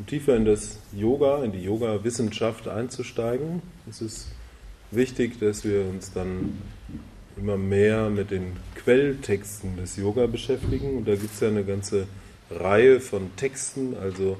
um tiefer in das Yoga, in die Yoga-Wissenschaft einzusteigen, ist es wichtig, dass wir uns dann immer mehr mit den Quelltexten des Yoga beschäftigen. Und da gibt es ja eine ganze Reihe von Texten. Also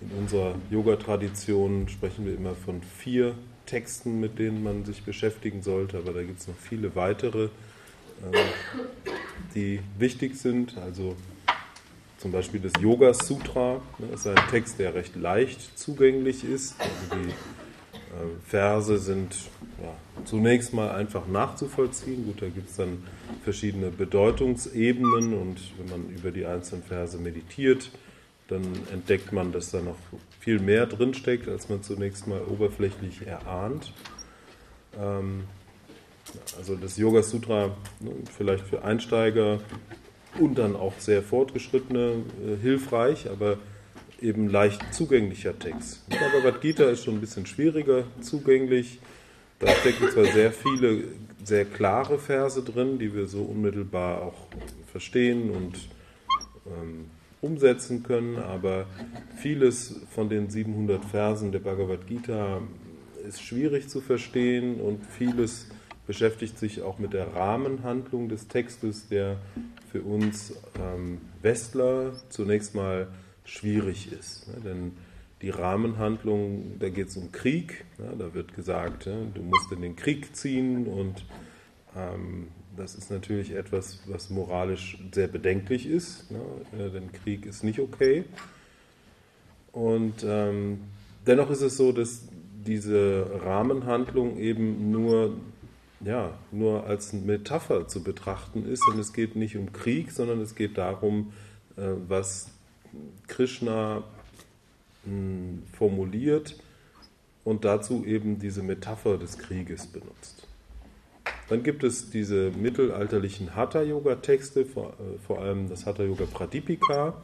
in unserer Yoga-Tradition sprechen wir immer von vier Texten, mit denen man sich beschäftigen sollte. Aber da gibt es noch viele weitere, ähm, die wichtig sind. Also zum Beispiel das Yoga Sutra das ne, ist ein Text, der recht leicht zugänglich ist. Also die äh, Verse sind ja, zunächst mal einfach nachzuvollziehen. Gut, da gibt es dann verschiedene Bedeutungsebenen und wenn man über die einzelnen Verse meditiert, dann entdeckt man, dass da noch viel mehr drinsteckt, als man zunächst mal oberflächlich erahnt. Ähm, also das Yoga Sutra ne, vielleicht für Einsteiger und dann auch sehr fortgeschrittene äh, hilfreich, aber eben leicht zugänglicher Text. Bhagavad Gita ist schon ein bisschen schwieriger zugänglich. Da stecken zwar sehr viele, sehr klare Verse drin, die wir so unmittelbar auch verstehen und ähm, umsetzen können, aber vieles von den 700 Versen der Bhagavad Gita ist schwierig zu verstehen und vieles beschäftigt sich auch mit der Rahmenhandlung des Textes, der für uns ähm, Westler zunächst mal schwierig ist. Ne? Denn die Rahmenhandlung, da geht es um Krieg, ne? da wird gesagt, ne? du musst in den Krieg ziehen und ähm, das ist natürlich etwas, was moralisch sehr bedenklich ist, ne? äh, denn Krieg ist nicht okay. Und ähm, dennoch ist es so, dass diese Rahmenhandlung eben nur, ja, nur als Metapher zu betrachten ist. Und es geht nicht um Krieg, sondern es geht darum, äh, was Krishna hm, formuliert und dazu eben diese Metapher des Krieges benutzt. Dann gibt es diese mittelalterlichen Hatha-Yoga-Texte, vor, äh, allem das Hatha-Yoga Pradipika,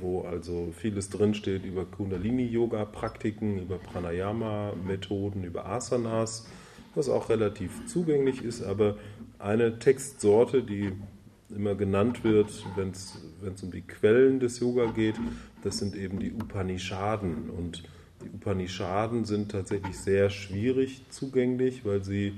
wo also vieles drinsteht über Kundalini-Yoga-Praktiken, über Pranayama-Methoden, über Asanas, was auch relativ zugänglich ist, aber eine Textsorte, die immer genannt wird, wenn es um die Quellen des Yoga geht, das sind eben die Upanishaden. Und die Upanishaden sind tatsächlich sehr schwierig zugänglich, weil sie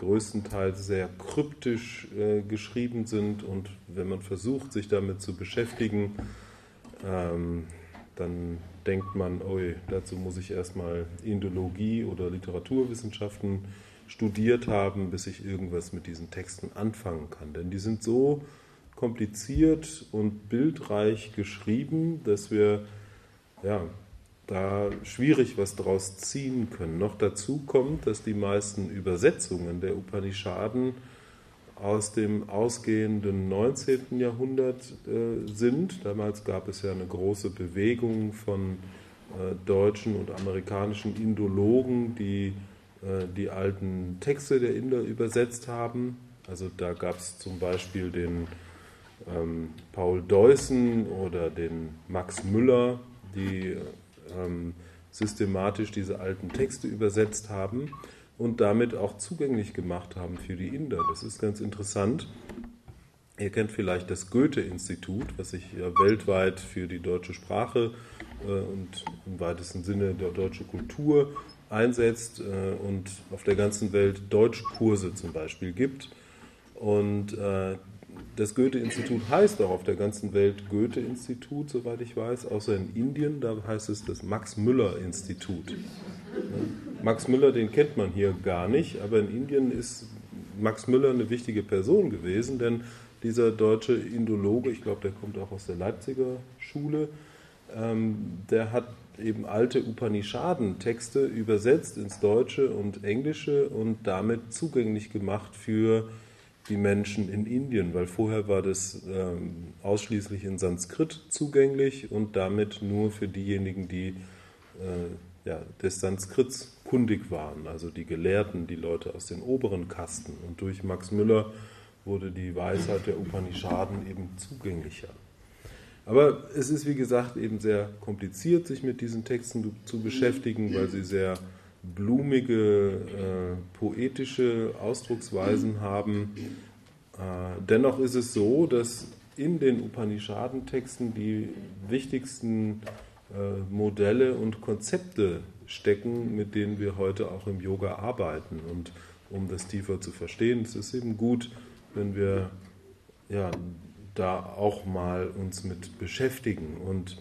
größtenteils sehr kryptisch äh, geschrieben sind. Und wenn man versucht, sich damit zu beschäftigen, ähm, dann denkt man, oh, dazu muss ich erstmal Indologie oder Literaturwissenschaften studiert haben, bis ich irgendwas mit diesen Texten anfangen kann. Denn die sind so kompliziert und bildreich geschrieben, dass wir ja, da schwierig was draus ziehen können. Noch dazu kommt, dass die meisten Übersetzungen der Upanishaden aus dem ausgehenden 19. Jahrhundert äh, sind. Damals gab es ja eine große Bewegung von äh, deutschen und amerikanischen Indologen, die die alten Texte der Inder übersetzt haben. Also da gab es zum Beispiel den ähm, Paul Deussen oder den Max Müller, die ähm, systematisch diese alten Texte übersetzt haben und damit auch zugänglich gemacht haben für die Inder. Das ist ganz interessant. Ihr kennt vielleicht das Goethe-Institut, was sich ja weltweit für die deutsche Sprache äh, und im weitesten Sinne der deutsche Kultur einsetzt äh, und auf der ganzen Welt Deutschkurse zum Beispiel gibt. Und äh, das Goethe-Institut heißt auch auf der ganzen Welt Goethe-Institut, soweit ich weiß, außer in Indien, da heißt es das Max-Müller-Institut. Max Müller, den kennt man hier gar nicht, aber in Indien ist Max Müller eine wichtige Person gewesen, denn dieser deutsche Indologe, ich glaube, der kommt auch aus der Leipziger Schule, ähm, der hat eben alte Upanishaden-Texte übersetzt ins Deutsche und Englische und damit zugänglich gemacht für die Menschen in Indien, weil vorher war das ähm, ausschließlich in Sanskrit zugänglich und damit nur für diejenigen, die äh, ja, des Sanskrits kundig waren, also die Gelehrten, die Leute aus den oberen Kasten. Und durch Max Müller wurde die Weisheit der Upanishaden eben zugänglicher. Aber es ist, wie gesagt, eben sehr kompliziert, sich mit diesen Texten zu beschäftigen, weil sie sehr blumige, äh, poetische Ausdrucksweisen haben. Äh, dennoch ist es so, dass in den Upanishaden-Texten die wichtigsten äh, Modelle und Konzepte stecken, mit denen wir heute auch im Yoga arbeiten. Und um das tiefer zu verstehen, es ist eben gut, wenn wir ja, da auch mal uns mit beschäftigen. Und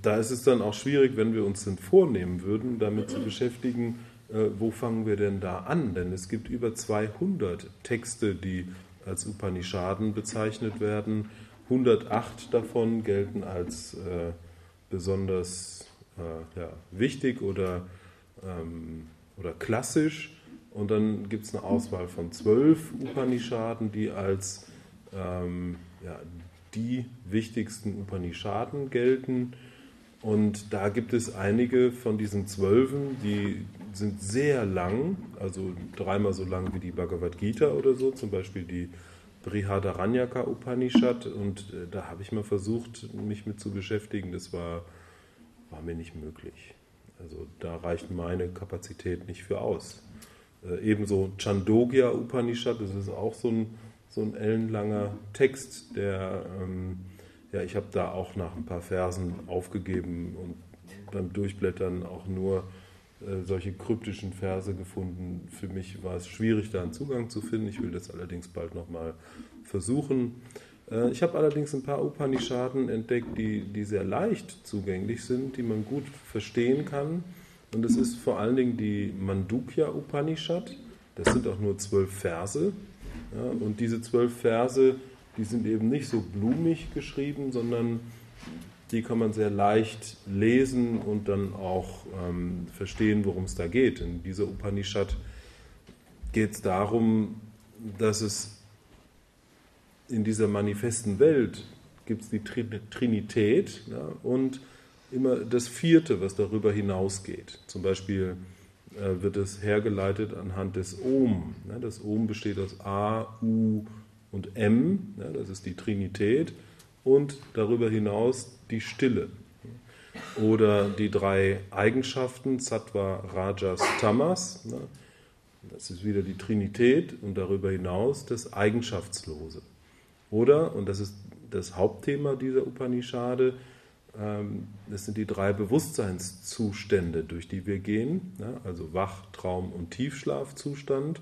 da ist es dann auch schwierig, wenn wir uns denn vornehmen würden, damit zu beschäftigen, äh, wo fangen wir denn da an? Denn es gibt über 200 Texte, die als Upanishaden bezeichnet werden. 108 davon gelten als äh, besonders äh, ja, wichtig oder, ähm, oder klassisch. Und dann gibt es eine Auswahl von zwölf Upanishaden, die als ähm, ja, die wichtigsten Upanishaden gelten. Und da gibt es einige von diesen Zwölfen, die sind sehr lang, also dreimal so lang wie die Bhagavad Gita oder so, zum Beispiel die Brihadaranyaka Upanishad. Und äh, da habe ich mal versucht, mich mit zu beschäftigen. Das war, war mir nicht möglich. Also da reicht meine Kapazität nicht für aus. Äh, ebenso Chandogya Upanishad, das ist auch so ein, so ein ellenlanger Text, der, ähm, ja, ich habe da auch nach ein paar Versen aufgegeben und beim Durchblättern auch nur äh, solche kryptischen Verse gefunden. Für mich war es schwierig, da einen Zugang zu finden. Ich will das allerdings bald nochmal versuchen. Äh, ich habe allerdings ein paar Upanishaden entdeckt, die, die sehr leicht zugänglich sind, die man gut verstehen kann. Und das ist vor allen Dingen die Mandukya Upanishad. Das sind auch nur zwölf Verse. Ja, und diese zwölf Verse, die sind eben nicht so blumig geschrieben, sondern die kann man sehr leicht lesen und dann auch ähm, verstehen, worum es da geht. In dieser Upanishad geht es darum, dass es in dieser manifesten Welt gibt es die Trinität ja, und immer das Vierte, was darüber hinausgeht. Zum Beispiel äh, wird es hergeleitet anhand des. Ja, das Om besteht aus A, U und M, das ist die Trinität und darüber hinaus die Stille. Oder die drei Eigenschaften, Sattva, Rajas, Tamas. Das ist wieder die Trinität und darüber hinaus das Eigenschaftslose. Oder, und das ist das Hauptthema dieser Upanishade, das sind die drei Bewusstseinszustände, durch die wir gehen, ne? also Wach-, Traum- und Tiefschlafzustand.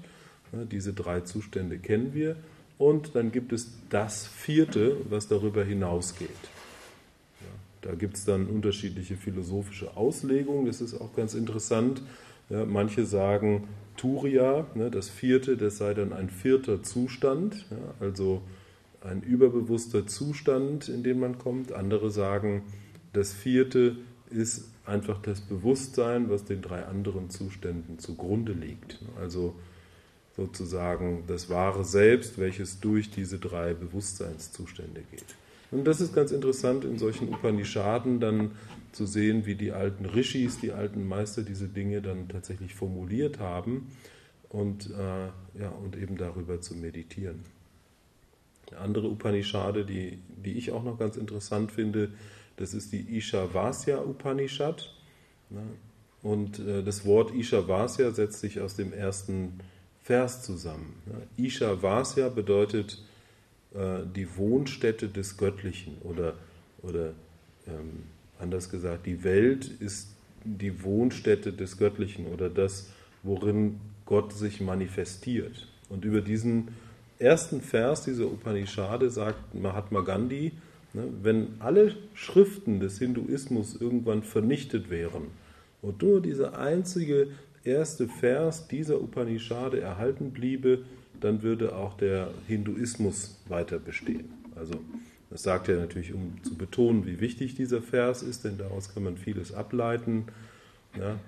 Ne? Diese drei Zustände kennen wir. Und dann gibt es das vierte, was darüber hinausgeht. Da gibt es dann unterschiedliche philosophische Auslegungen. Das ist auch ganz interessant. Manche sagen, Turiya, ne, das vierte, das sei dann ein vierter Zustand, also ein überbewusster Zustand, in den man kommt. Andere sagen, das vierte ist einfach das Bewusstsein, was den drei anderen Zuständen zugrunde liegt. Also sozusagen das wahre Selbst, welches durch diese drei Bewusstseinszustände geht. Und das ist ganz interessant in solchen Upanishaden dann zu sehen, wie die alten Rishis, die alten Meister diese Dinge dann tatsächlich formuliert haben und, äh, ja, und eben darüber zu meditieren. Andere Upanishade, die, die ich auch noch ganz interessant finde, das ist die Ishavasya Upanishad. Und äh, das Wort Ishavasya setzt sich aus dem ersten Vers zusammen. Isha Vasya bedeutet äh, die Wohnstätte des Göttlichen oder, oder ähm, anders gesagt, die Welt ist die Wohnstätte des Göttlichen oder das, worin Gott sich manifestiert. Und über diesen ersten Vers dieser Upanishade sagt Mahatma Gandhi, ne, wenn alle Schriften des Hinduismus irgendwann vernichtet wären und nur diese einzige erste Vers dieser Upanishade erhalten bliebe, dann würde auch der Hinduismus weiter bestehen. Also das sagt er natürlich, um zu betonen, wie wichtig dieser Vers ist, denn daraus kann man vieles ableiten. Ja,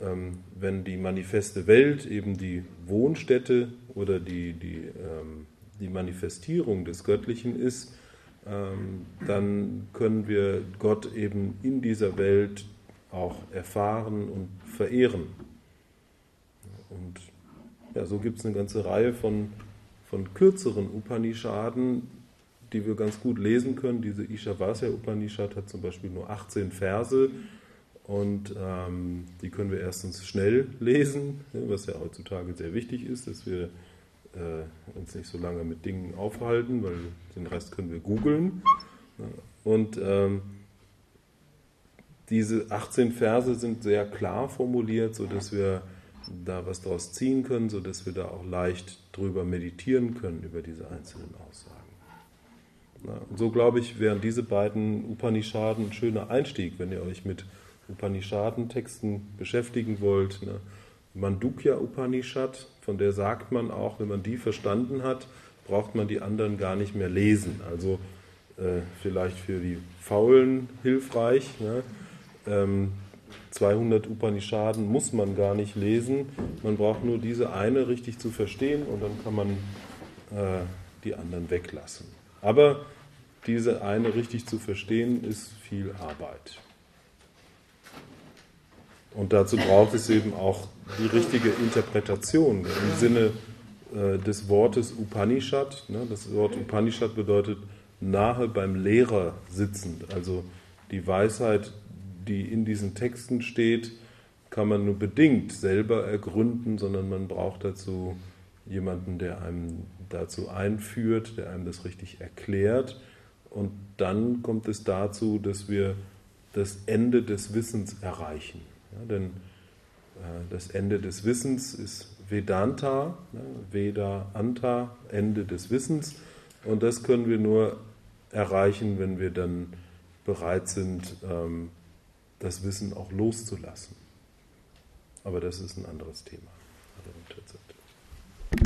ähm, wenn die manifeste Welt eben die Wohnstätte oder die, die, ähm, die Manifestierung des Göttlichen ist, ähm, dann können wir Gott eben in dieser Welt auch erfahren und verehren. Und ja, so gibt es eine ganze Reihe von, von kürzeren Upanishaden, die wir ganz gut lesen können. Diese Ishavasya Upanishad hat zum Beispiel nur 18 Verse und ähm, die können wir erstens schnell lesen, was ja heutzutage sehr wichtig ist, dass wir äh, uns nicht so lange mit Dingen aufhalten, weil den Rest können wir googeln. Und ähm, diese 18 Verse sind sehr klar formuliert, sodass wir da was daraus ziehen können, sodass wir da auch leicht drüber meditieren können, über diese einzelnen Aussagen. und so glaube ich, wären diese beiden Upanishaden ein schöner Einstieg, wenn ihr euch mit Upanishaden-Texten beschäftigen wollt. Ne? Mandukya Upanishad, von der sagt man auch, wenn man die verstanden hat, braucht man die anderen gar nicht mehr lesen. Also äh, vielleicht für die Faulen hilfreich. Ne? Ähm, 200 Upanishaden muss man gar nicht lesen. Man braucht nur diese eine richtig zu verstehen und dann kann man äh, die anderen weglassen. Aber diese eine richtig zu verstehen ist viel Arbeit. Und dazu braucht es eben auch die richtige Interpretation im Sinne äh, des Wortes Upanishad. Ne? Das Wort Upanishad bedeutet nahe beim Lehrer sitzend. Also die Weisheit, die in diesen Texten steht, kann man nur bedingt selber ergründen, sondern man braucht dazu jemanden, der einem dazu einführt, der einem das richtig erklärt. Und dann kommt es dazu, dass wir das Ende des Wissens erreichen. Ja, denn äh, das Ende des Wissens ist Vedanta, ne, Veda Anta, Ende des Wissens. Und das können wir nur erreichen, wenn wir dann bereit sind, ähm, das Wissen auch loszulassen. Aber das ist ein anderes Thema.